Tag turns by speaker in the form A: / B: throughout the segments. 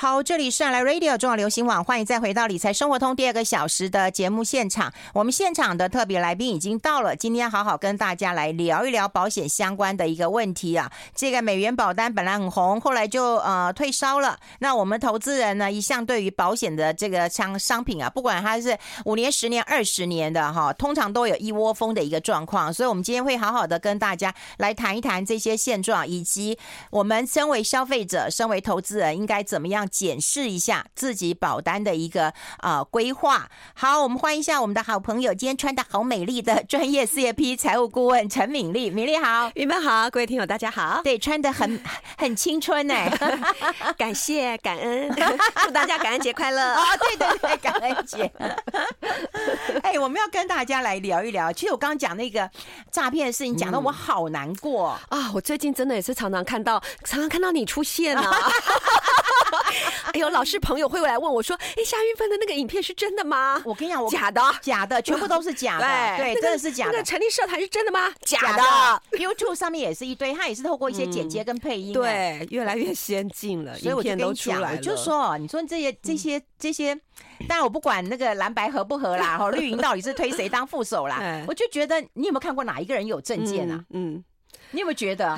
A: 好，这里是来 Radio 中广流行网，欢迎再回到理财生活通第二个小时的节目现场。我们现场的特别来宾已经到了，今天好好跟大家来聊一聊保险相关的一个问题啊。这个美元保单本来很红，后来就呃退烧了。那我们投资人呢，一向对于保险的这个商商品啊，不管它是五年、十年、二十年的哈，通常都有一窝蜂的一个状况。所以，我们今天会好好的跟大家来谈一谈这些现状，以及我们身为消费者、身为投资人应该怎么样。检视一下自己保单的一个呃规划。好，我们欢迎一下我们的好朋友，今天穿的好美丽的专业事业批财务顾问陈敏丽，敏丽好，
B: 你们好，各位听友大家好。
A: 对，穿的很很青春呢，
B: 感谢感恩，祝大家感恩节快乐
A: 哦，对对对，感恩节。哎，我们要跟大家来聊一聊。其实我刚刚讲那个诈骗的事情，讲的我好难过、
B: 嗯、啊！我最近真的也是常常看到，常常看到你出现啊。哎呦，老是朋友会来问我说：“哎，夏韵芬的那个影片是真的吗？”
A: 我跟你讲，我
B: 假的，
A: 假的，全部都是假的。对，真的是假的。
B: 那个成立社团是真的吗？
A: 假的。YouTube 上面也是一堆，他也是透过一些剪接跟配音。
B: 对，越来越先进了，
A: 所以我就跟你讲，就说，你说这些这些这些，当然我不管那个蓝白合不合啦，哈，绿营到底是推谁当副手啦，我就觉得你有没有看过哪一个人有证件啊？嗯，你有没有觉得？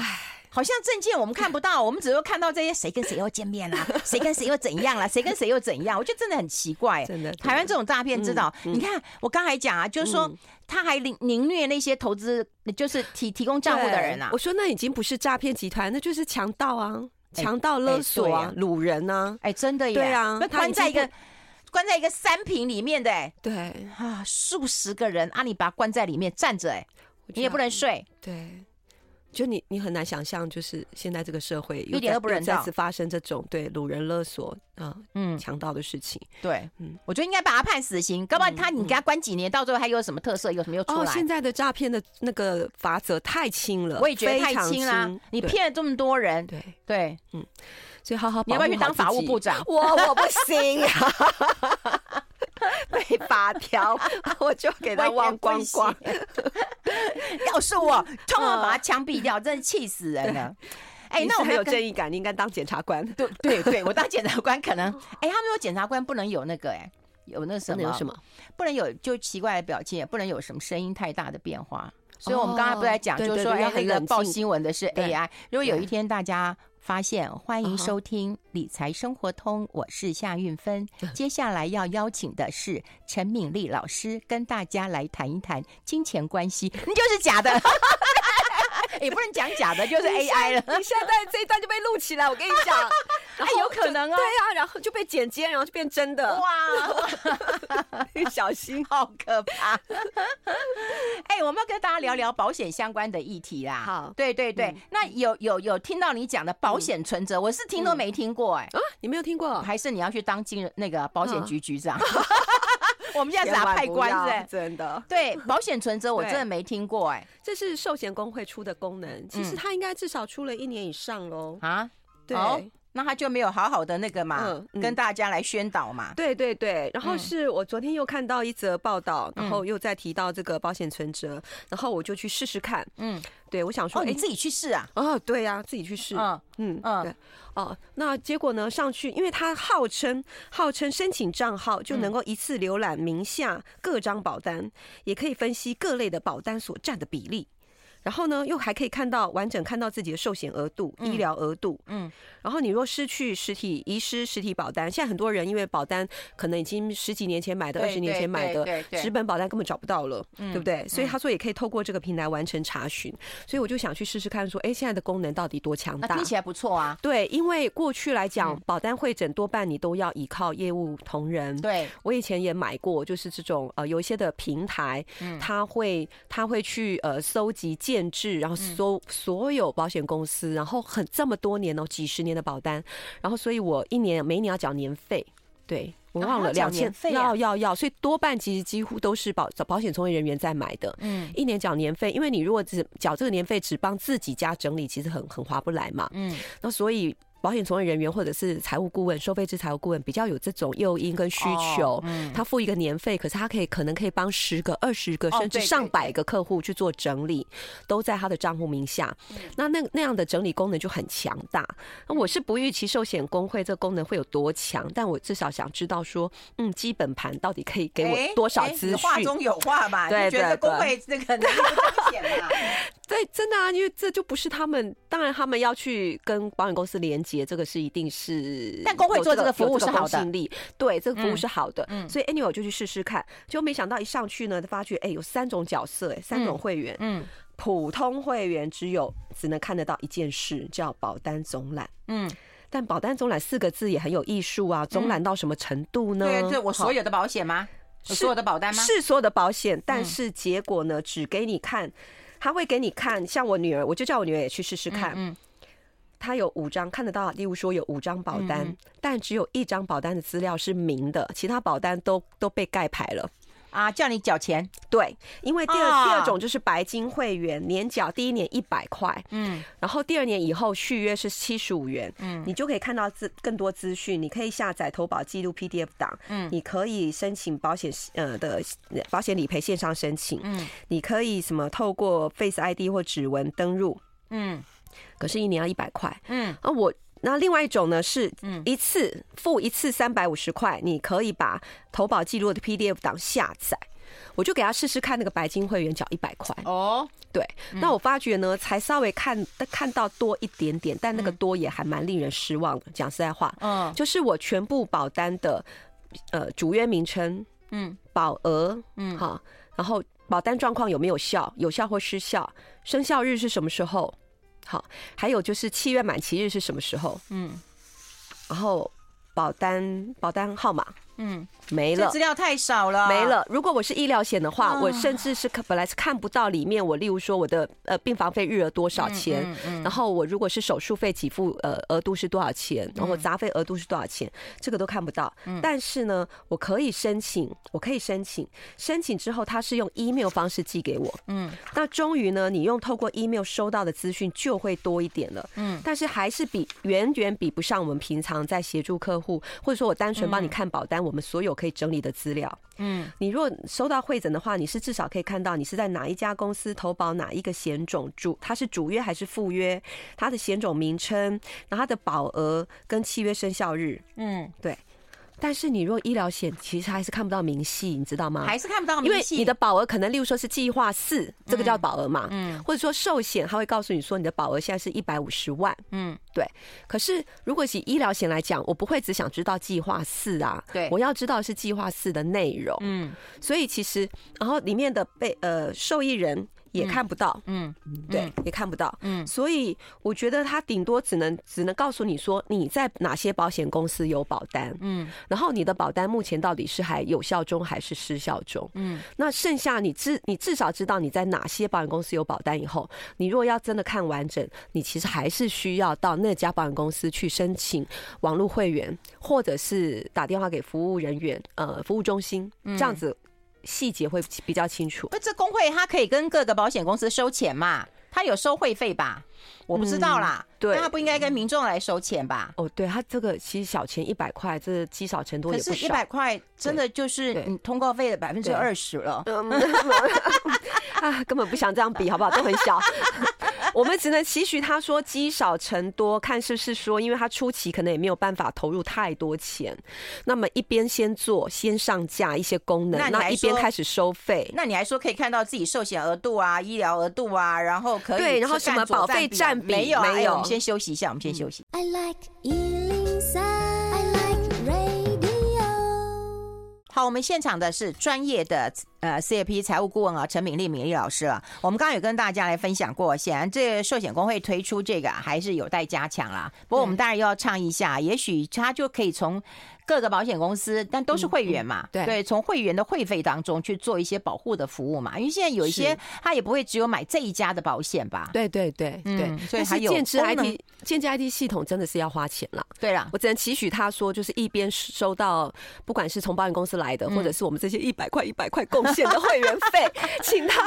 A: 好像证件我们看不到，我们只会看到这些谁跟谁又见面啦，谁跟谁又怎样啦，谁跟谁又怎样？我觉得真的很奇怪。真的，台湾这种诈骗知道？你看我刚才讲啊，就是说他还凌凌虐那些投资，就是提提供账户的人啊。
B: 我说那已经不是诈骗集团，那就是强盗啊，强盗勒索啊，掳人啊。
A: 哎，真的耶。
B: 对啊，
A: 那关在一个关在一个三坪里面的，哎，
B: 对
A: 啊，数十个人啊，里把他关在里面站着，哎，你也不能睡。
B: 对。就你，你很难想象，就是现在这个社会
A: 一点都不人道，
B: 再次发生这种对掳人勒索啊，嗯，强盗的事情。
A: 对，嗯，我觉得应该把他判死刑，要不然他你给他关几年，到最后还有什么特色，有什么又出来？
B: 哦，现在的诈骗的那个法则太轻了，
A: 我也觉得太轻了。你骗了这么多人，对对，嗯，
B: 所以好好，
A: 你要不要去当法务部长？
B: 我我不行啊。被法条，我就给他忘光光。
A: 要是我，通常把他枪毙掉，真是气死人了。哎，那我很有正义感，你应该当检察官。对对对，我当检察官 可能。哎，他们说检察官不能有那个，哎，有那什么？
B: 有什么？
A: 不能有就奇怪的表情，也不能有什么声音太大的变化。所以我们刚才不在讲，就是说，哎，那个报新闻的是 AI。如果有一天大家。发现，欢迎收听理财生活通，我是夏运芬。接下来要邀请的是陈敏丽老师，跟大家来谈一谈金钱关系。你就是假的。也不能讲假的，就是 AI 了。
B: 你现在这一段就被录起来，我跟你讲，
A: 哎，有可能啊。
B: 对啊，然后就被剪接，然后就变真的。哇，你小心，
A: 好可怕。哎，我们要跟大家聊聊保险相关的议题啦。好，对对对。那有有有听到你讲的保险存折，我是听都没听过哎。
B: 啊，你没有听过？
A: 还是你要去当金那个保险局局长？我们现在是要派官是？
B: 真的。
A: 对，保险存折我真的没听过哎。
B: 这是寿险公会出的功能，其实它应该至少出了一年以上喽。啊，
A: 对，那他就没有好好的那个嘛，跟大家来宣导嘛。
B: 对对对。然后是我昨天又看到一则报道，然后又再提到这个保险存折，然后我就去试试看。嗯，对，我想说，
A: 你自己去试啊？
B: 哦，对呀，自己去试。嗯嗯嗯，对。哦，那结果呢？上去，因为他号称号称申请账号就能够一次浏览名下各张保单，也可以分析各类的保单所占的比例。然后呢，又还可以看到完整看到自己的寿险额度、医疗额度。嗯。然后你若失去实体、遗失实体保单，现在很多人因为保单可能已经十几年前买的、二十年前买的纸本保单根本找不到了，对不对？所以他说也可以透过这个平台完成查询。所以我就想去试试看，说，哎，现在的功能到底多强大？
A: 听起来不错啊。
B: 对，因为过去来讲，保单会诊多半你都要依靠业务同仁。对，我以前也买过，就是这种呃，有一些的平台，他会他会去呃搜集。建制，然后所所有保险公司，然后很这么多年哦，几十年的保单，然后所以我一年每一年要缴年费，对我忘了两千要要要，所以多半其实几乎都是保保险从业人员在买的，嗯，一年缴年费，因为你如果只缴这个年费只帮自己家整理，其实很很划不来嘛，嗯，那所以。保险从业人员或者是财务顾问、收费制财务顾问比较有这种诱因跟需求，嗯，他付一个年费，可是他可以可能可以帮十个、二十个甚至上百个客户去做整理，都在他的账户名下。那那那样的整理功能就很强大。那我是不预期寿险工会这个功能会有多强，但我至少想知道说，嗯，基本盘到底可以给我多少资讯？
A: 话中有话吧？对，觉得工会这个？
B: 对，真的啊，因为这就不是他们，当然他们要去跟保险公司连接，这个是一定是。
A: 但工会做这个服务是好的，
B: 对，这个服务是好的，嗯，所以 anyway 我就去试试看，就没想到一上去呢，发觉哎，有三种角色，哎，三种会员，嗯，普通会员只有只能看得到一件事，叫保单总览，嗯，但保单总览四个字也很有艺术啊，总览到什么程度呢？
A: 对，这我所有的保险吗？所有的保单吗？
B: 是所有的保险，但是结果呢，只给你看。他会给你看，像我女儿，我就叫我女儿也去试试看。嗯，他有五张看得到，例如说有五张保单，但只有一张保单的资料是明的，其他保单都都被盖牌了。
A: 啊，叫你缴钱，
B: 对，因为第二、哦、第二种就是白金会员，年缴第一年一百块，嗯，然后第二年以后续约是七十五元，嗯，你就可以看到资更多资讯，你可以下载投保记录 PDF 档，嗯，你可以申请保险呃的保险理赔线上申请，嗯，你可以什么透过 Face ID 或指纹登入，嗯，可是一年要一百块，嗯，而我。那另外一种呢，是一次付一次三百五十块，你可以把投保记录的 PDF 档下载。我就给他试试看那个白金会员缴一百块哦，对。那我发觉呢，才稍微看看到多一点点，但那个多也还蛮令人失望的。讲实在话，嗯，就是我全部保单的呃主约名称，嗯，保额，嗯，好，然后保单状况有没有效，有效或失效，生效日是什么时候？好，还有就是契约满期日是什么时候？嗯，然后保单保单号码。嗯，没了，
A: 资料太少了，
B: 没了。如果我是医疗险的话，我甚至是本来是看不到里面。我例如说我的呃病房费日额多少钱，然后我如果是手术费给付呃额度是多少钱，然后杂费额度是多少钱，这个都看不到。但是呢，我可以申请，我可以申请，申请之后他是用 email 方式寄给我。嗯，那终于呢，你用透过 email 收到的资讯就会多一点了。嗯，但是还是比远远比不上我们平常在协助客户，或者说我单纯帮你看保单。我们所有可以整理的资料，嗯，你如果收到会诊的话，你是至少可以看到你是在哪一家公司投保哪一个险种，主它是主约还是副约，它的险种名称，然后它的保额跟契约生效日，嗯，对。但是你若医疗险，其实还是看不到明细，你知道吗？
A: 还是看不到明细，
B: 因为你的保额可能，例如说是计划四，这个叫保额嘛，嗯，或者说寿险，他会告诉你说你的保额现在是一百五十万，嗯，对。可是如果以医疗险来讲，我不会只想知道计划四啊，对，我要知道是计划四的内容，嗯，所以其实然后里面的被呃受益人。也看不到，嗯，对，也看不到，嗯，所以我觉得他顶多只能只能告诉你说你在哪些保险公司有保单，嗯，然后你的保单目前到底是还有效中还是失效中，嗯，那剩下你至你至少知道你在哪些保险公司有保单以后，你如果要真的看完整，你其实还是需要到那家保险公司去申请网络会员，或者是打电话给服务人员，呃，服务中心这样子。细节会比较清楚。
A: 那，这工会他可以跟各个保险公司收钱嘛？他有收会费吧？我不知道啦。嗯、对，他不应该跟民众来收钱吧？
B: 哦，对，他这个其实小钱一百块，这积少成多也不少。
A: 可是，一百块真的就是你通告费的百分之二十了。
B: 啊，根本不想这样比，好不好？都很小。我们只能期许他说积少成多，看是不是说，因为他初期可能也没有办法投入太多钱，那么一边先做，先上架一些功能，那一边开始收费。
A: 那你还说可以看到自己寿险额度啊、医疗额度啊，然后可以
B: 对，然后什么保费占比
A: 没有？
B: 没有。
A: 我们先休息一下，我们先休息。I like 好，我们现场的是专业的呃 CFP 财务顾问啊，陈敏丽敏丽老师啊。我们刚刚有跟大家来分享过，显然这个寿险工会推出这个还是有待加强啦。不过我们当然要倡议一下，也许他就可以从。各个保险公司，但都是会员嘛？对对，从会员的会费当中去做一些保护的服务嘛。因为现在有一些他也不会只有买这一家的保险吧？
B: 对对对对，所以还有建置 IT 建置 IT 系统真的是要花钱了。
A: 对了，
B: 我只能期许他说，就是一边收到，不管是从保险公司来的，或者是我们这些一百块一百块贡险的会员费，请他，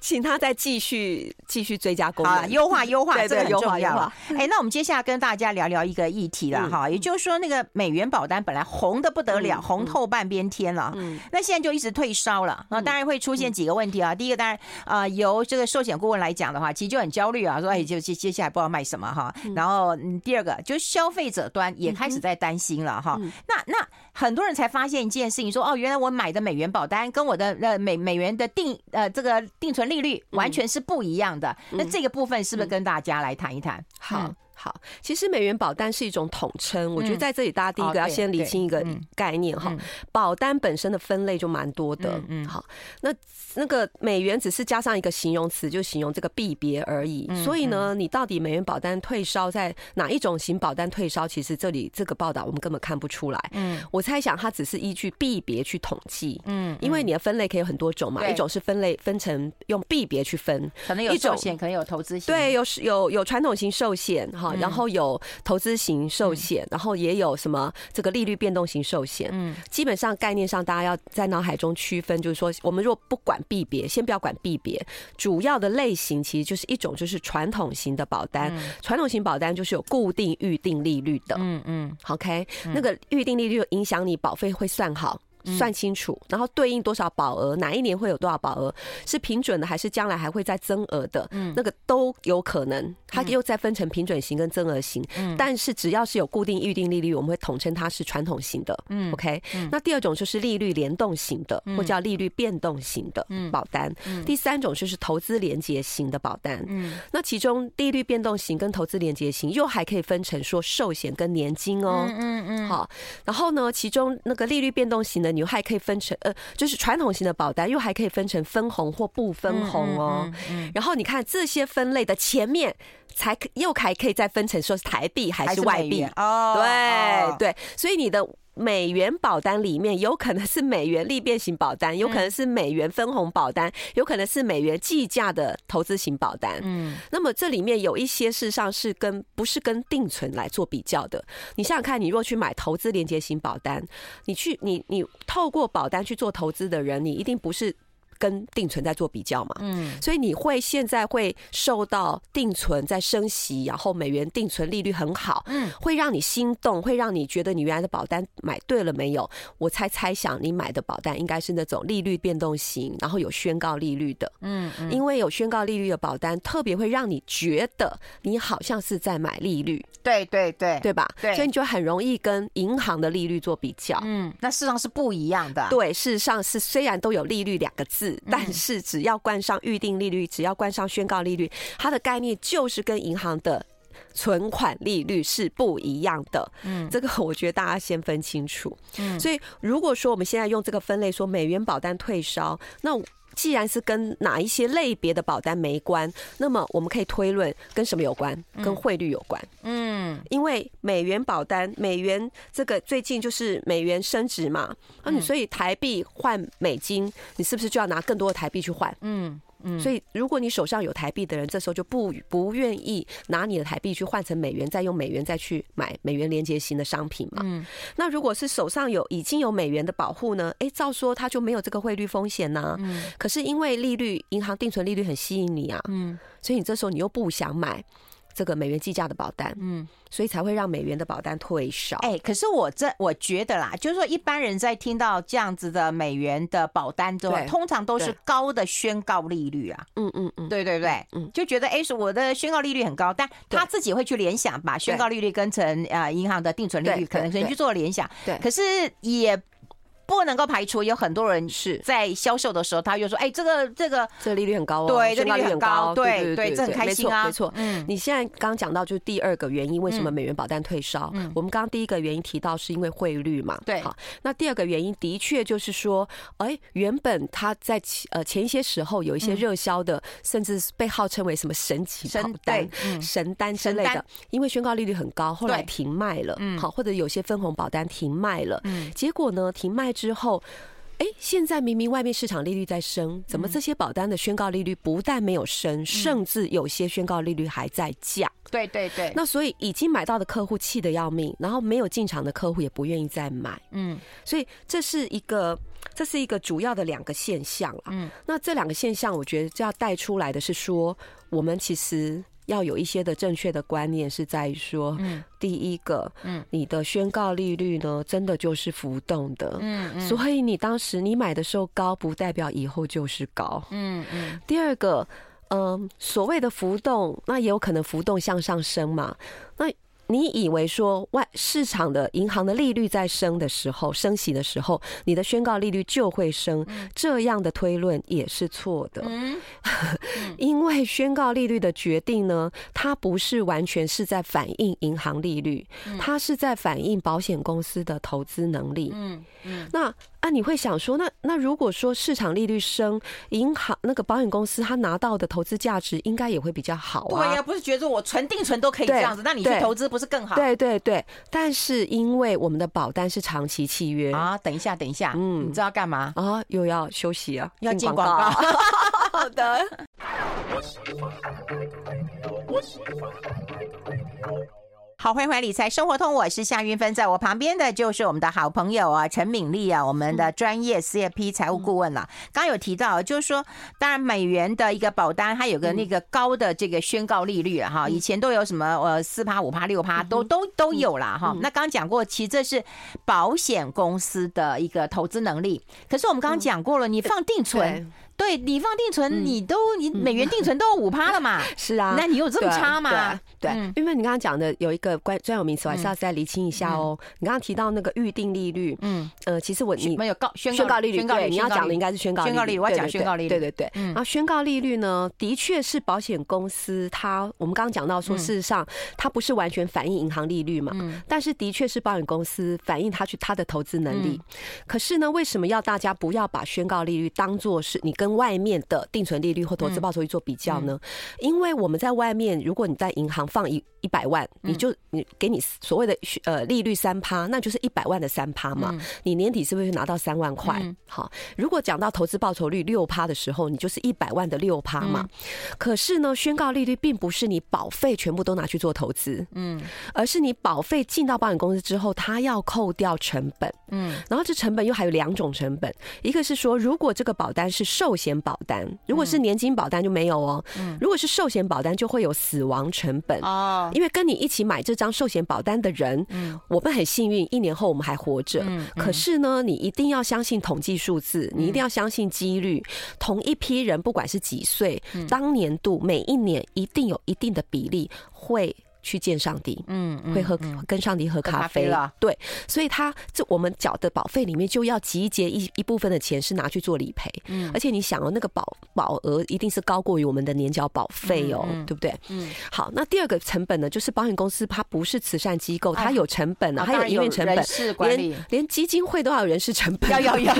B: 请他再继续继续追加功能，
A: 优化优化，
B: 对 对，
A: 这个很重要
B: 了。
A: 哎，那我们接下来跟大家聊聊一个议题了哈，也就是说，那个美元保单本来红的不得了，红透半边天了，嗯，那现在就一直退烧了，那当然会出现几个问题啊。第一个，当然啊，由这个寿险顾问来讲的话，其实就很焦虑啊，说哎，就接接下来不知道卖什么哈。然后，第二个就是消费者端也开始在担心了哈。那那很多人才发现一件事情，说哦，原来我买的美元保单跟我的呃美美元的定呃这个定存利率完全是不一样的。那这个部分是不是跟大家来谈一谈？
B: 好。好，其实美元保单是一种统称。我觉得在这里，大家第一个要先理清一个概念哈。保单本身的分类就蛮多的。嗯，好，那那个美元只是加上一个形容词，就形容这个币别而已。所以呢，你到底美元保单退烧在哪一种型保单退烧？其实这里这个报道我们根本看不出来。嗯，我猜想它只是依据币别去统计。嗯，因为你的分类可以有很多种嘛，一种是分类分成用币别去分，
A: 可能有寿险，可能有投资型，
B: 对，有有有传统型寿险哈。然后有投资型寿险，然后也有什么这个利率变动型寿险。嗯，基本上概念上，大家要在脑海中区分，就是说，我们若不管币别，先不要管币别，主要的类型其实就是一种就是传统型的保单。传统型保单就是有固定预定利率的。嗯嗯，OK，那个预定利率影响你保费会算好。算清楚，然后对应多少保额，哪一年会有多少保额，是平准的还是将来还会再增额的？嗯，那个都有可能。它又再分成平准型跟增额型。嗯，但是只要是有固定预定利率，我们会统称它是传统型的。嗯，OK。那第二种就是利率联动型的，或叫利率变动型的保单。嗯，第三种就是投资连结型的保单。嗯，那其中利率变动型跟投资连结型又还可以分成说寿险跟年金哦。嗯嗯。好，然后呢，其中那个利率变动型的。你还可以分成呃，就是传统型的保单，又还可以分成分红或不分红哦。然后你看这些分类的前面，才又还可以再分成说是台币还是外币哦。对对，所以你的。美元保单里面有可能是美元利变型保单，有可能是美元分红保单，有可能是美元计价的投资型保单。嗯，那么这里面有一些事实上是跟不是跟定存来做比较的。你想想看，你若去买投资连接型保单，你去你你透过保单去做投资的人，你一定不是。跟定存在做比较嘛，嗯，所以你会现在会受到定存在升息，然后美元定存利率很好，嗯，会让你心动，会让你觉得你原来的保单买对了没有？我猜猜想你买的保单应该是那种利率变动型，然后有宣告利率的，嗯，因为有宣告利率的保单，特别会让你觉得你好像是在买利率，
A: 对对对，
B: 对吧？对，所以你就很容易跟银行的利率做比较，
A: 嗯，那事实上是不一样的，
B: 对，事实上是虽然都有利率两个字。但是只要冠上预定利率，只要冠上宣告利率，它的概念就是跟银行的存款利率是不一样的。嗯，这个我觉得大家先分清楚。嗯，所以如果说我们现在用这个分类说美元保单退烧，那既然是跟哪一些类别的保单没关，那么我们可以推论跟什么有关？跟汇率有关。嗯，因为美元保单，美元这个最近就是美元升值嘛，啊你所以台币换美金，你是不是就要拿更多的台币去换？嗯。嗯，所以如果你手上有台币的人，这时候就不不愿意拿你的台币去换成美元，再用美元再去买美元连结型的商品嘛。嗯，那如果是手上有已经有美元的保护呢？哎，照说他就没有这个汇率风险呐。嗯，可是因为利率，银行定存利率很吸引你啊。嗯，所以你这时候你又不想买。这个美元计价的保单，嗯，所以才会让美元的保单退少。
A: 哎，可是我这我觉得啦，就是说一般人在听到这样子的美元的保单之后，通常都是高的宣告利率啊，嗯嗯嗯，对对对，嗯，就觉得哎，是我的宣告利率很高，但他自己会去联想，把宣告利率跟成呃银行的定存利率，可能可能去做联想，对，可是也。不能够排除有很多人是在销售的时候，他又说：“哎，这个这个
B: 这个利率很高哦，
A: 对，这利率很高，对对对，这很开心啊，
B: 没错。嗯，你现在刚刚讲到就是第二个原因，为什么美元保单退烧？嗯，我们刚刚第一个原因提到是因为汇率嘛，对。好，那第二个原因的确就是说，哎，原本他在呃前一些时候有一些热销的，甚至被号称为什么神奇保单、神单之类的，因为宣告利率很高，后来停卖了。嗯，好，或者有些分红保单停卖了。嗯，结果呢，停卖。之后，哎，现在明明外面市场利率在升，怎么这些保单的宣告利率不但没有升，甚至有些宣告利率还在降？
A: 对对对。
B: 那所以已经买到的客户气得要命，然后没有进场的客户也不愿意再买。嗯，所以这是一个，这是一个主要的两个现象了。嗯，那这两个现象，我觉得就要带出来的是说，我们其实。要有一些的正确的观念是在于说，嗯，第一个，嗯，你的宣告利率呢，真的就是浮动的，嗯嗯，所以你当时你买的时候高，不代表以后就是高，嗯嗯。第二个，嗯，所谓的浮动，那也有可能浮动向上升嘛，那。你以为说外市场的银行的利率在升的时候，升息的时候，你的宣告利率就会升，这样的推论也是错的。因为宣告利率的决定呢，它不是完全是在反映银行利率，它是在反映保险公司的投资能力。嗯嗯，那。啊，你会想说，那那如果说市场利率升，银行那个保险公司他拿到的投资价值应该也会比较好啊。
A: 对呀，不是觉得我存定存都可以这样子，那你去投资不是更好？
B: 对对对。但是因为我们的保单是长期契约
A: 啊，等一下等一下，嗯，你知道干嘛
B: 啊？又要休息啊，
A: 要进广告。
B: 好的。
A: 好，欢迎回来理财生活通，我是夏云芬，在我旁边的就是我们的好朋友啊，陈敏丽啊，我们的专业 CFP 财务顾问了。刚刚有提到，就是说，当然美元的一个保单，它有个那个高的这个宣告利率哈，以前都有什么呃四趴、五趴、六趴，都都都有啦哈。那刚刚讲过，其实这是保险公司的一个投资能力。可是我们刚刚讲过了，你放定存。对，你放定存，你都你美元定存都有五趴了嘛？
B: 是啊，
A: 那你有这么差吗？
B: 对，因为你刚刚讲的有一个关专有名词，我还是要再厘清一下哦。你刚刚提到那个预定利率，嗯，呃，其实我你
A: 没有告宣
B: 告利率，对，你要讲的应该是宣告利率。
A: 我要讲宣告利率，
B: 对对对。然后宣告利率呢，的确是保险公司它，我们刚刚讲到说，事实上它不是完全反映银行利率嘛，但是的确是保险公司反映它去它的投资能力。可是呢，为什么要大家不要把宣告利率当做是你跟外面的定存利率或投资报酬率做比较呢？因为我们在外面，如果你在银行放一一百万，你就你给你所谓的呃利率三趴，那就是一百万的三趴嘛。你年底是不是拿到三万块？好，如果讲到投资报酬率六趴的时候，你就是一百万的六趴嘛。可是呢，宣告利率并不是你保费全部都拿去做投资，嗯，而是你保费进到保险公司之后，它要扣掉成本，嗯，然后这成本又还有两种成本，一个是说，如果这个保单是寿险保单，如果是年金保单就没有哦，如果是寿险保单就会有死亡成本哦，因为跟你一起买这张寿险保单的人，嗯，我们很幸运，一年后我们还活着，可是呢，你一定要相信统计数字，你一定要相信几率，同一批人不管是几岁，当年度每一年一定有一定的比例会。去见上帝，嗯，会喝跟上帝喝咖啡。了，对，所以他这我们缴的保费里面就要集结一一部分的钱是拿去做理赔，嗯，而且你想哦，那个保保额一定是高过于我们的年缴保费哦，对不对？嗯，好，那第二个成本呢，就是保险公司它不是慈善机构，它有成本啊，它有营运成本，连连基金会都要有人事成本，要要要，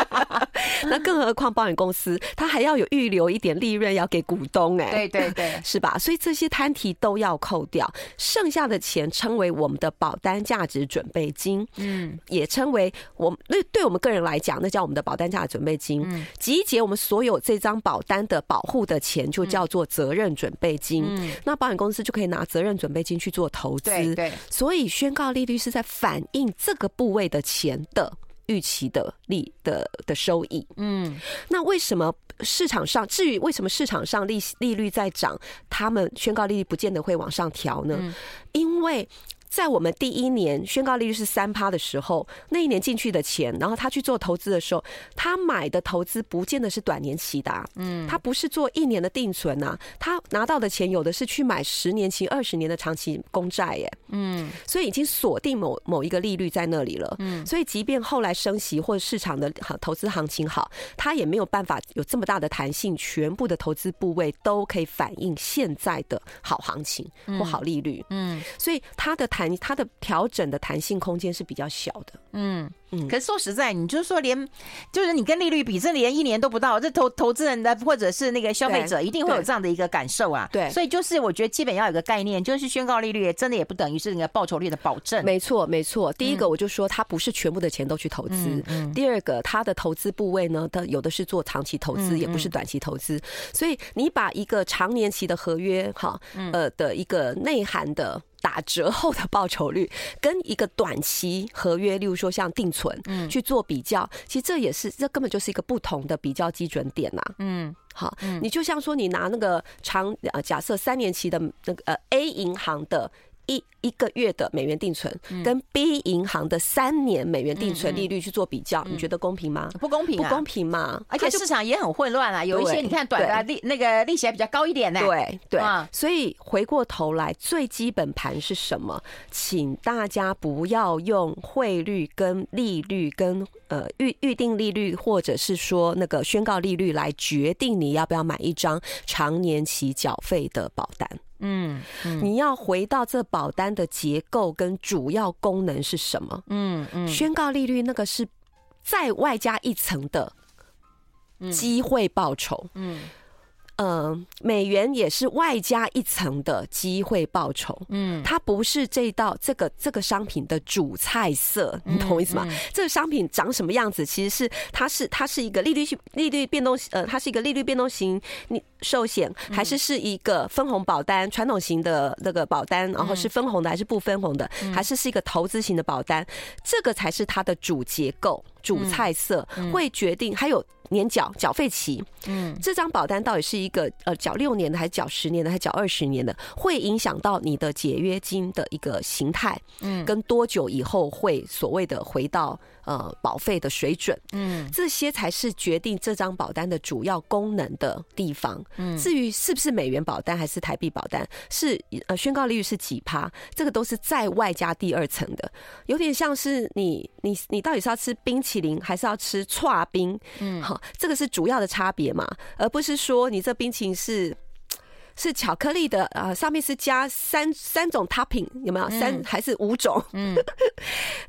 B: 那更何况保险公司它还要有预留一点利润要给股东，哎，对对对，是吧？所以这些摊提都要扣。扣掉剩下的钱，称为我们的保单价值准备金，嗯，也称为我们对对我们个人来讲，那叫我们的保单价值准备金。嗯，集结我们所有这张保单的保护的钱，就叫做责任准备金。嗯，那保险公司就可以拿责任准备金去做投资。对对，所以宣告利率是在反映这个部位的钱的预期的利的的收益。嗯，那为什么？市场上，至于为什么市场上利息利率在涨，他们宣告利率不见得会往上调呢？因为。在我们第一年宣告利率是三趴的时候，那一年进去的钱，然后他去做投资的时候，他买的投资不见得是短年期的，嗯，他不是做一年的定存呐，他拿到的钱有的是去买十年期、二十年的长期公债，耶，嗯，所以已经锁定某某一个利率在那里了，嗯，所以即便后来升息或者市场的投资行情好，他也没有办法有这么大的弹性，全部的投资部位都可以反映现在的好行情或好利率，嗯，所以他的弹。它的调整的弹性空间是比较小的，嗯。
A: 嗯，可是说实在，你就是说连，就是你跟利率比，这连一年都不到，这投投资人的或者是那个消费者一定会有这样的一个感受啊。
B: 对，
A: 所以就是我觉得基本要有个概念，就是宣告利率真的也不等于是那个报酬率的保证。
B: 没错，没错。第一个我就说，他不是全部的钱都去投资。第二个，他的投资部位呢，他有的是做长期投资，也不是短期投资。所以你把一个长年期的合约，哈，呃的一个内涵的。打折后的报酬率跟一个短期合约，例如说像定存，嗯，去做比较，其实这也是这根本就是一个不同的比较基准点呐，嗯，好，你就像说你拿那个长呃，假设三年期的那个呃 A 银行的。一一个月的美元定存跟 B 银行的三年美元定存利率去做比较，你觉得公平吗？
A: 不公平，
B: 不公平嘛！
A: 而且市场也很混乱啊，有一些你看短的利那个利息还比较高一点呢。
B: 对对，所以回过头来，最基本盘是什么？请大家不要用汇率跟利率跟呃预预定利率，或者是说那个宣告利率来决定你要不要买一张长年期缴费的保单。嗯，你要回到这保单的结构跟主要功能是什么？嗯嗯，宣告利率那个是再外加一层的机会报酬。嗯。嗯，美元也是外加一层的机会报酬。嗯，它不是这道这个这个商品的主菜色，你懂我意思吗？这个商品长什么样子，其实是它是它是一个利率性利率变动呃，它是一个利率变动型你寿险，还是是一个分红保单传统型的那个保单，然后是分红的还是不分红的，还是是一个投资型的保单，这个才是它的主结构。主菜色会决定，还有年缴缴费期，嗯，这张保单到底是一个呃缴六年的，还是缴十年的，还是缴二十年的，会影响到你的解约金的一个形态，嗯，跟多久以后会所谓的回到。呃，保费的水准，嗯，这些才是决定这张保单的主要功能的地方。嗯，至于是不是美元保单还是台币保单，是呃宣告利率是几趴，这个都是在外加第二层的，有点像是你你你到底是要吃冰淇淋还是要吃串冰？嗯，好，这个是主要的差别嘛，而不是说你这冰淇淋是。是巧克力的啊，上面是加三三种 topping，有没有？三还是五种？嗯，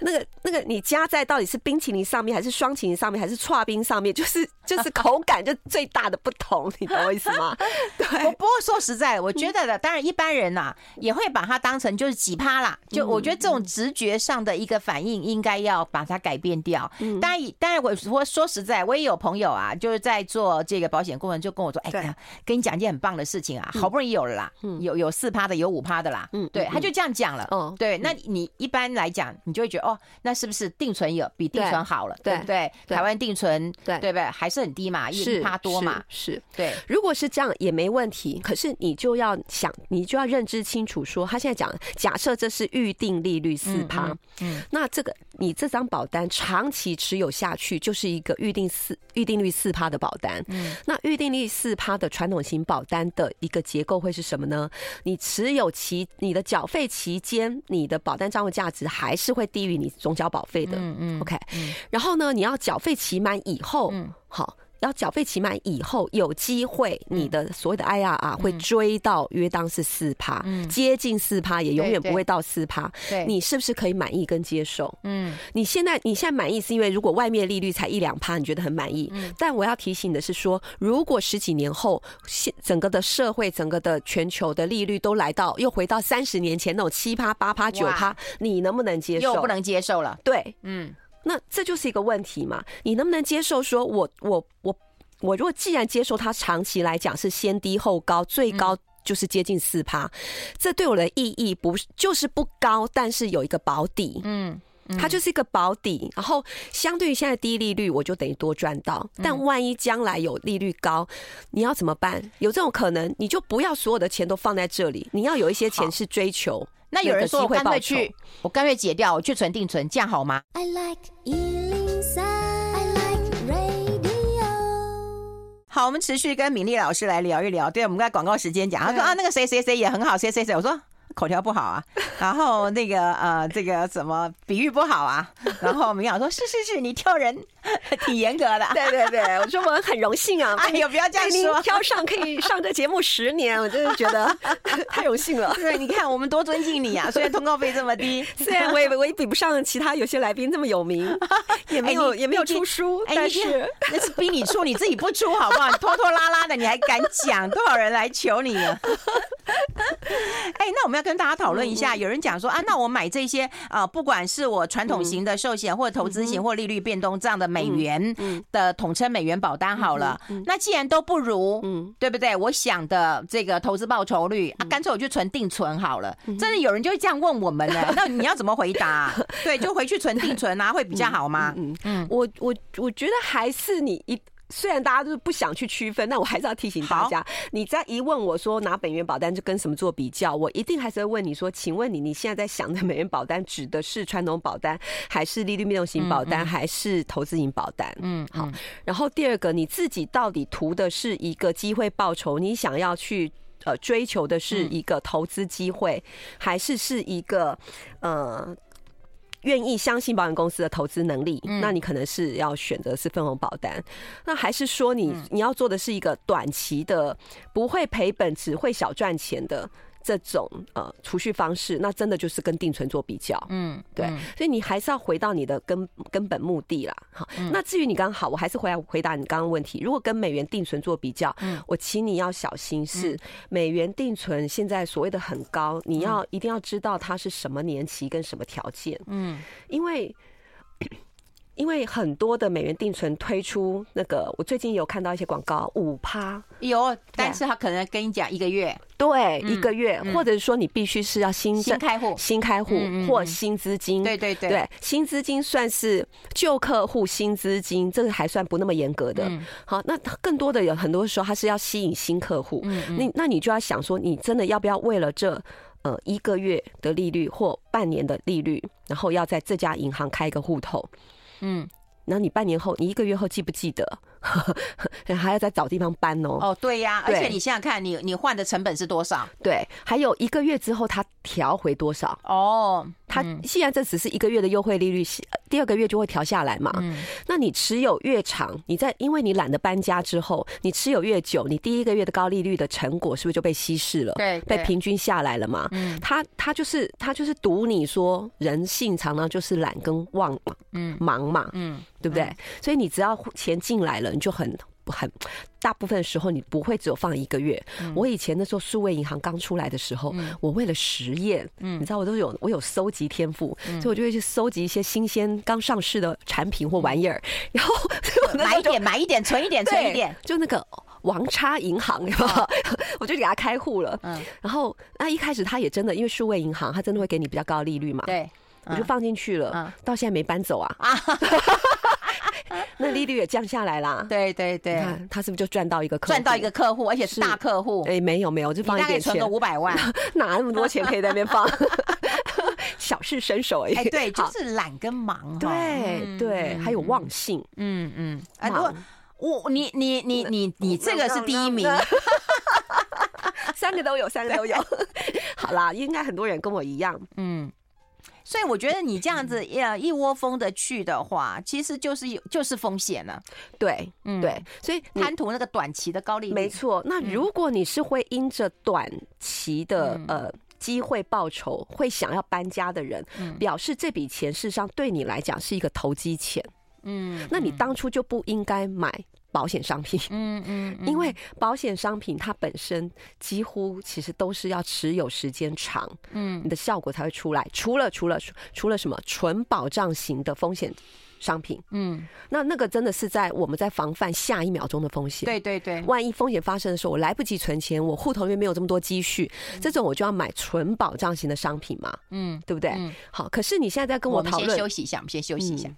B: 那 个那个，你加在到底是冰淇淋上面，还是双淇淋上面，还是剉冰上面？就是就是口感就最大的不同，你懂我意思吗？对。
A: 我不过说实在，我觉得的，当然一般人呐也会把它当成就是几趴啦。就我觉得这种直觉上的一个反应，应该要把它改变掉。嗯。当然，当然我我说实在，我也有朋友啊，就是在做这个保险顾问，就跟我说：“哎呀，跟你讲一件很棒的事情啊。”好不容易有了啦，有有四趴的，有五趴的啦，嗯，对，他就这样讲了，嗯，对，那你一般来讲，你就会觉得哦，那是不是定存有比定存好了，对不对？台湾定存，对。对不对？还是很低嘛，一趴多嘛，是对。
B: 如果是这样也没问题，可是你就要想，你就要认知清楚，说他现在讲，假设这是预定利率四趴，嗯，那这个你这张保单长期持有下去，就是一个预定四预定率四趴的保单，嗯，那预定率四趴的传统型保单的一个结构。会是什么呢？你持有期，你的缴费期间，你的保单账户价值还是会低于你总缴保费的。嗯嗯，OK。然后呢，你要缴费期满以后，嗯，好。要缴费期满以后，有机会你的所谓的 IRR 会追到约当是四趴，接近四趴，也永远不会到四趴。对，你是不是可以满意跟接受？嗯，你现在你现在满意是因为如果外面利率才一两趴，你觉得很满意。嗯，但我要提醒的是说，如果十几年后，现整个的社会、整个的全球的利率都来到又回到三十年前那种七趴、八趴、九趴，你能不能接受？
A: 又不能接受了。
B: 对，嗯。那这就是一个问题嘛？你能不能接受说我，我我我我如果既然接受它长期来讲是先低后高，最高就是接近四趴，这对我的意义不是就是不高，但是有一个保底，嗯，它就是一个保底。然后相对于现在低利率，我就等于多赚到。但万一将来有利率高，你要怎么办？有这种可能，你就不要所有的钱都放在这里，你要有一些钱是追求。
A: 那有人说我干脆去，我干脆解掉，我去存定存，这样好吗？I like 103, I like radio。好，我们持续跟敏丽老师来聊一聊。对，我们在广告时间讲，他说啊，那个谁谁谁也很好，谁谁谁。我说口条不好啊，然后那个呃，这个什么比喻不好啊，然后明雅说：“是是是，你挑人 挺严格的。”
B: 对对对，我说我很荣幸啊，
A: 哎呦，不要这样说，
B: 挑上可以上这节目十年，我真的觉得 太荣幸了。
A: 对，你看我们多尊敬你啊，虽然通告费这么低，
B: 虽然我也我也比不上其他有些来宾这么有名，也没有也没有出书，但是
A: 那是逼你出，你自己不出好不好？你拖拖拉拉的，你还敢讲？多少人来求你了？哎，那我们要跟大家讨论一下。有人讲说啊，那我买这些啊，不管是我传统型的寿险，或投资型，或利率变动这样的美元的统称美元保单好了。那既然都不如，嗯，对不对？我想的这个投资报酬率啊，干脆我就存定存好了。真的有人就会这样问我们呢，那你要怎么回答？对，就回去存定存啊，会比较好吗？嗯
B: 嗯，我我我觉得还是你一。虽然大家都是不想去区分，但我还是要提醒大家，你再一问我说拿美元保单就跟什么做比较，我一定还是会问你说，请问你你现在在想的美元保单指的是传统保单，还是利率变动型保单，还是投资型保单？嗯，好。然后第二个，你自己到底图的是一个机会报酬，你想要去呃追求的是一个投资机会，还是是一个呃？愿意相信保险公司的投资能力，那你可能是要选择是分红保单，那还是说你你要做的是一个短期的，不会赔本，只会小赚钱的？这种呃储蓄方式，那真的就是跟定存做比较，嗯，对，所以你还是要回到你的根根本目的啦。好，那至于你刚好，我还是回来回答你刚刚问题。如果跟美元定存做比较，嗯，我请你要小心，是美元定存现在所谓的很高，你要一定要知道它是什么年期跟什么条件，嗯，因为。因为很多的美元定存推出那个，我最近有看到一些广告，五趴。
A: 有，但是他可能跟你讲一个月，
B: 对，一个月，或者是说你必须是要新
A: 新开户，
B: 新开户或新资金，
A: 对对对，
B: 对，新资金算是旧客户新资金，这个还算不那么严格的。好，那更多的有很多时候，他是要吸引新客户，那那你就要想说，你真的要不要为了这呃一个月的利率或半年的利率，然后要在这家银行开一个户头？嗯，然后你半年后，你一个月后记不记得？还要再找地方搬哦。
A: 哦，对呀，而且你想想看，你你换的成本是多少？
B: 对，还有一个月之后它调回多少？哦，它既然这只是一个月的优惠利率，第二个月就会调下来嘛。嗯，那你持有越长，你在因为你懒得搬家之后，你持有越久，你第一个月的高利率的成果是不是就被稀释了？对，被平均下来了嘛。嗯，他他就是他就是赌你说人性常常就是懒跟忘嘛，嗯，忙嘛，嗯。对不对？所以你只要钱进来了，你就很很大部分时候你不会只有放一个月。我以前那时候数位银行刚出来的时候，我为了实验，你知道我都有我有搜集天赋，所以我就会去搜集一些新鲜刚上市的产品或玩意儿，然后
A: 买一点 买一点存一点存一点，
B: 就那个王差银行，我就给他开户了。嗯，然后那一开始他也真的因为数位银行，他真的会给你比较高的利率嘛？对，我就放进去了，到现在没搬走啊。那利率也降下来啦，
A: 对对对，
B: 他是不是就赚到一个客户？
A: 赚到一个客户，而且是大客户。
B: 哎，没有没有，就放一点钱，
A: 存个五百万，
B: 哪那么多钱可以在那边放？小事身手而已。
A: 哎，对，就是懒跟忙。
B: 对对，还有忘性。嗯嗯，
A: 哎，我我你你你你你这个是第一名，
B: 三个都有，三个都有。好啦，应该很多人跟我一样，嗯。
A: 所以我觉得你这样子呃一窝蜂的去的话，其实就是有就是风险了。
B: 对，嗯，对，所以
A: 贪图那个短期的高利率。
B: 没错。那如果你是会因着短期的呃机会报酬，会想要搬家的人，表示这笔钱事实上对你来讲是一个投机钱。嗯，那你当初就不应该买。保险商品，嗯嗯，因为保险商品它本身几乎其实都是要持有时间长，嗯，你的效果才会出来。除了除了除了什么？纯保障型的风险商品，嗯，那那个真的是在我们在防范下一秒钟的风险。
A: 对对对，
B: 万一风险发生的时候，我来不及存钱，我户头里面没有这么多积蓄，这种我就要买纯保障型的商品嘛，嗯，对不对？好，可是你现在在跟我讨论，我们
A: 先休息一下，我们先休息一下。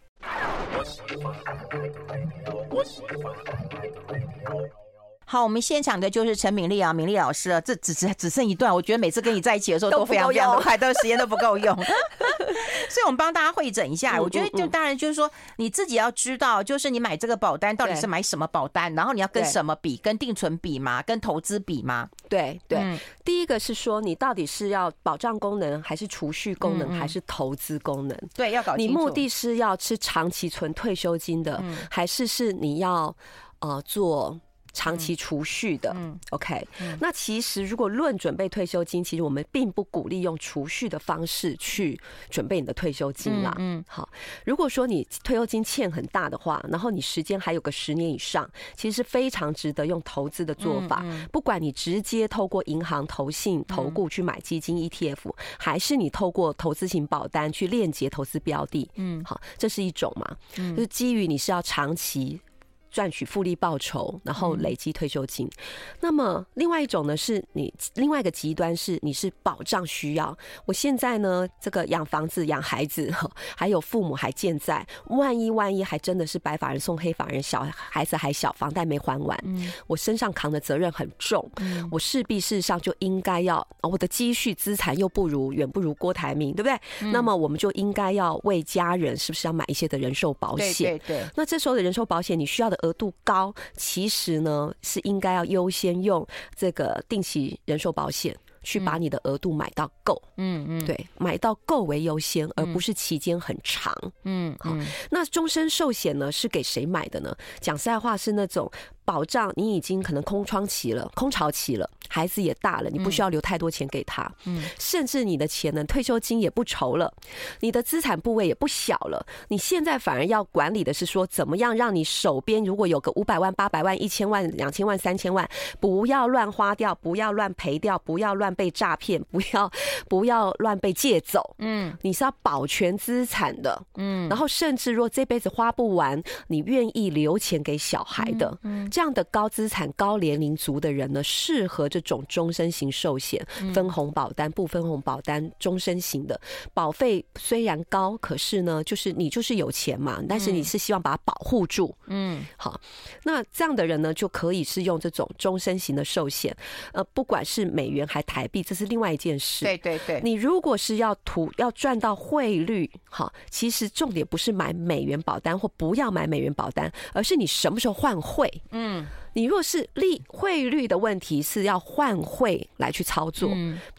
A: 我喜欢 I like。我喜欢 I。好，我们现场的就是陈敏丽啊，敏丽老师啊，这只只只剩一段，我觉得每次跟你在一起的时候都非常非常的快，都时间都不够用，所以我们帮大家会诊一下。我觉得就当然就是说你自己要知道，就是你买这个保单到底是买什么保单，然后你要跟什么比，跟定存比吗？跟投资比吗？
B: 对对，第一个是说你到底是要保障功能，还是储蓄功能，还是投资功能？
A: 对，要搞清楚。
B: 你目的是要吃长期存退休金的，还是是你要呃做？长期储蓄的，嗯，OK，那其实如果论准备退休金，其实我们并不鼓励用储蓄的方式去准备你的退休金啦。嗯，好，如果说你退休金欠很大的话，然后你时间还有个十年以上，其实是非常值得用投资的做法。不管你直接透过银行、投信、投顾去买基金、ETF，还是你透过投资型保单去链接投资标的，嗯，好，这是一种嘛，就是基于你是要长期。赚取复利报酬，然后累积退休金。嗯、那么，另外一种呢，是你另外一个极端是你是保障需要。我现在呢，这个养房子、养孩子，还有父母还健在，万一万一还真的是白发人送黑发人，小孩子还小，房贷没还完，嗯、我身上扛的责任很重，嗯、我势必事实上就应该要，我的积蓄资产又不如远不如郭台铭，对不对？嗯、那么我们就应该要为家人是不是要买一些的人寿保险？对对对。那这时候的人寿保险，你需要的。额度高，其实呢是应该要优先用这个定期人寿保险去把你的额度买到够，嗯嗯，对，买到够为优先，而不是期间很长，嗯，好，那终身寿险呢是给谁买的呢？讲实在话，是那种。保障你已经可能空窗期了，空巢期了，孩子也大了，你不需要留太多钱给他，嗯，甚至你的钱呢，退休金也不愁了，你的资产部位也不小了，你现在反而要管理的是说，怎么样让你手边如果有个五百万、八百万、一千万、两千万、三千万，不要乱花掉，不要乱赔掉，不要乱被诈骗，不要不要乱被借走，嗯，你是要保全资产的，嗯，然后甚至若这辈子花不完，你愿意留钱给小孩的，嗯。这样的高资产、高年龄族的人呢，适合这种终身型寿险、分红保单、不分红保单、终身型的保费虽然高，可是呢，就是你就是有钱嘛，但是你是希望把它保护住。嗯，好，那这样的人呢，就可以是用这种终身型的寿险。呃，不管是美元还台币，这是另外一件事。
A: 对对对，
B: 你如果是要图要赚到汇率，好，其实重点不是买美元保单或不要买美元保单，而是你什么时候换汇。嗯。嗯，你若是利汇率的问题是要换汇来去操作，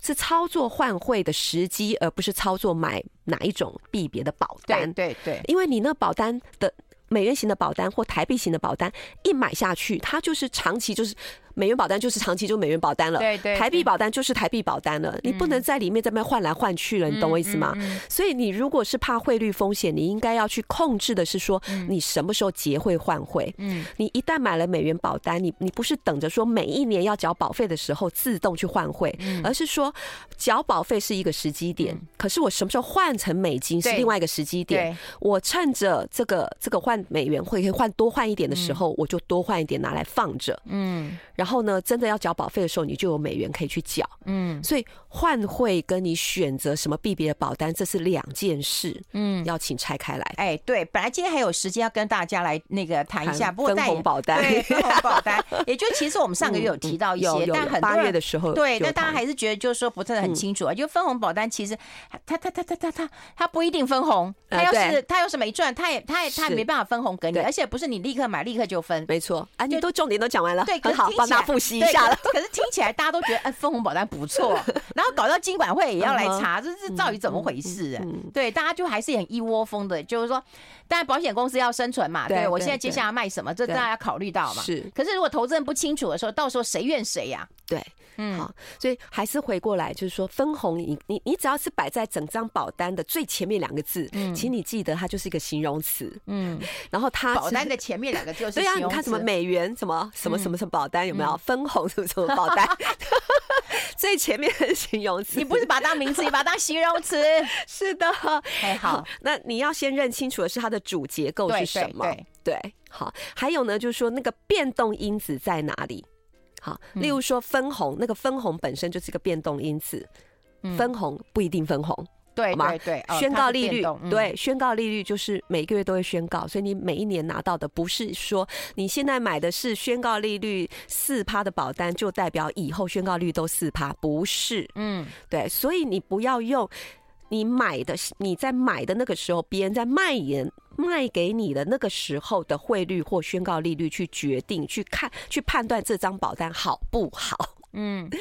B: 是操作换汇的时机，而不是操作买哪一种币别的保单。
A: 对对，
B: 因为你那保单的美元型的保单或台币型的保单一买下去，它就是长期就是。美元保单就是长期就美元保单了，对对。台币保单就是台币保单了，你不能在里面这边换来换去了，你懂我意思吗？所以你如果是怕汇率风险，你应该要去控制的是说，你什么时候结汇换汇。嗯，你一旦买了美元保单，你你不是等着说每一年要缴保费的时候自动去换汇，而是说缴保费是一个时机点，可是我什么时候换成美金是另外一个时机点。我趁着这个这个换美元会可以换多换一点的时候，我就多换一点拿来放着。嗯。然后呢，真的要缴保费的时候，你就有美元可以去缴。嗯，所以换汇跟你选择什么币别的保单，这是两件事。嗯，要请拆开来。
A: 哎，对，本来今天还有时间要跟大家来那个谈一下，不过
B: 分红保单，
A: 对，分红保单，也就其实我们上个月有提到一些，但很
B: 八月的时候，
A: 对，但大家还是觉得就是说不是很清楚啊。就分红保单，其实他他他他他他他不一定分红，他要是他要是没赚，他也他也他也没办法分红给你，而且不是你立刻买立刻就分。
B: 没错，啊，你都重点都讲完了，
A: 对，
B: 很好，帮他复习一下了。
A: 可是听起来大家都觉得，哎，分红保单不错，然后搞到金管会也要来查，这是到底怎么回事？哎，对，大家就还是很一窝蜂的，就是说，当然保险公司要生存嘛，对，我现在接下来要卖什么，这大家要考虑到嘛。是，可是如果投资人不清楚的时候，到时候谁怨谁呀？
B: 对。嗯，好，所以还是回过来，就是说分红你，你你你只要是摆在整张保单的最前面两个字，嗯，请你记得它就是一个形容词，嗯，然后它
A: 保单的前面两个就是对
B: 啊，你看什么美元什么什么什么什么保单有没有分红什么什么保单，最前面的形容词，
A: 你不是把它当名词，你把它当形容词，
B: 是的，哎好，那你要先认清楚的是它的主结构是什么，对，好，还有呢，就是说那个变动因子在哪里？好，例如说分红，那个分红本身就是一个变动因子，分红不一定分红。
A: 对对对，
B: 宣告利率，对，宣告利率就是每个月都会宣告，所以你每一年拿到的不是说你现在买的是宣告利率四趴的保单，就代表以后宣告率都四趴，不是，嗯，对，所以你不要用你买的你在买的那个时候，别人在卖人卖给你的那个时候的汇率或宣告利率去决定去看去判断这张保单好不好，嗯。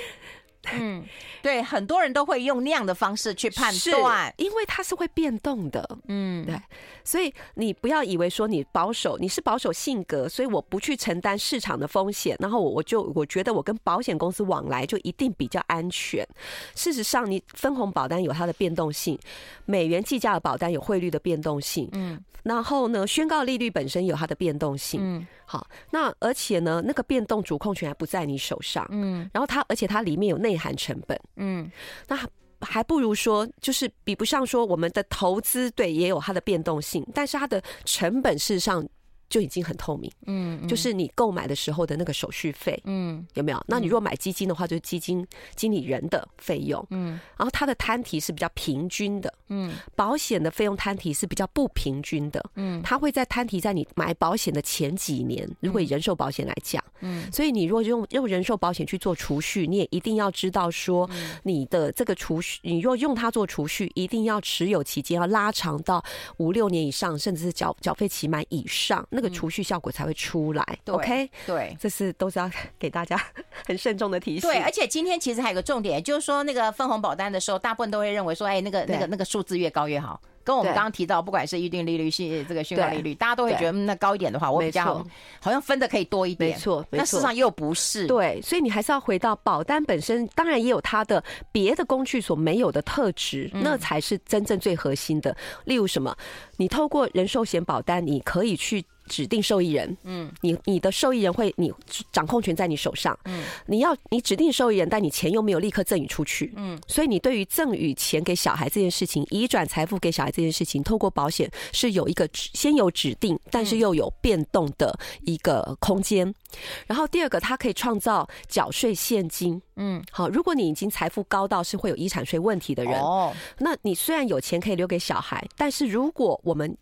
A: 嗯，对，很多人都会用那样的方式去判断，
B: 因为它是会变动的。嗯，对，所以你不要以为说你保守，你是保守性格，所以我不去承担市场的风险，然后我我就我觉得我跟保险公司往来就一定比较安全。事实上，你分红保单有它的变动性，美元计价的保单有汇率的变动性。嗯，然后呢，宣告利率本身有它的变动性。嗯。好，那而且呢，那个变动主控权还不在你手上，嗯，然后它，而且它里面有内涵成本，嗯，那还不如说，就是比不上说我们的投资，对，也有它的变动性，但是它的成本事实上。就已经很透明，嗯，就是你购买的时候的那个手续费，嗯，有没有？那你如果买基金的话，就是基金经理人的费用，嗯，然后它的摊提是比较平均的，嗯，保险的费用摊提是比较不平均的，嗯，它会在摊提在你买保险的前几年，如果以人寿保险来讲，嗯，所以你如果用用人寿保险去做储蓄，你也一定要知道说，你的这个储蓄，你若用它做储蓄，一定要持有期间要拉长到五六年以上，甚至是缴缴费期满以上。那个储蓄效果才会出来，对，OK，对，这是都是要 给大家 很慎重的提醒。
A: 对，而且今天其实还有个重点，就是说那个分红保单的时候，大部分都会认为说，哎，那个那个那个数字越高越好。跟我们刚刚提到，不管是预定利率是这个宣告利率，大家都会觉得那高一点的话，我比较好，好像分的可以多一点。
B: 没错，
A: 那事实上又不是。
B: 对，所以你还是要回到保单本身，当然也有它的别的工具所没有的特质，那才是真正最核心的。例如什么，你透过人寿险保单，你可以去。指定受益人，嗯，你你的受益人会，你掌控权在你手上，嗯，你要你指定受益人，但你钱又没有立刻赠与出去，嗯，所以你对于赠与钱给小孩这件事情，移转财富给小孩这件事情，透过保险是有一个先有指定，但是又有变动的一个空间。然后第二个，它可以创造缴税现金，嗯，好，如果你已经财富高到是会有遗产税问题的人，哦，那你虽然有钱可以留给小孩，但是如果我们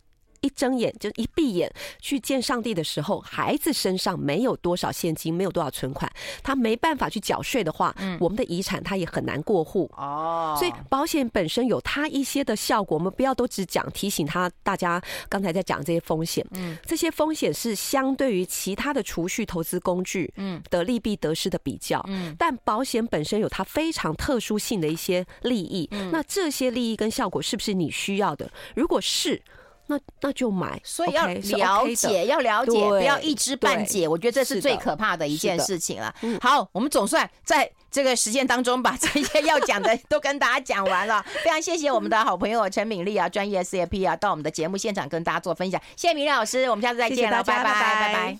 B: 一睁眼就一闭眼去见上帝的时候，孩子身上没有多少现金，没有多少存款，他没办法去缴税的话，嗯，我们的遗产他也很难过户哦。所以保险本身有它一些的效果，我们不要都只讲提醒他。大家刚才在讲这些风险，嗯，这些风险是相对于其他的储蓄投资工具，嗯，的利弊得失的比较，嗯，但保险本身有它非常特殊性的一些利益，嗯，那这些利益跟效果是不是你需要的？如果是。那那就买，
A: 所以要了解，要了解，不要一知半解。我觉得这是最可怕的一件事情了。好，我们总算在这个时间当中把这些要讲的 都跟大家讲完了。非常谢谢我们的好朋友陈敏丽啊，专业 CFP 啊，到我们的节目现场跟大家做分享。谢谢敏丽老师，我们下次再见了，拜拜，拜拜。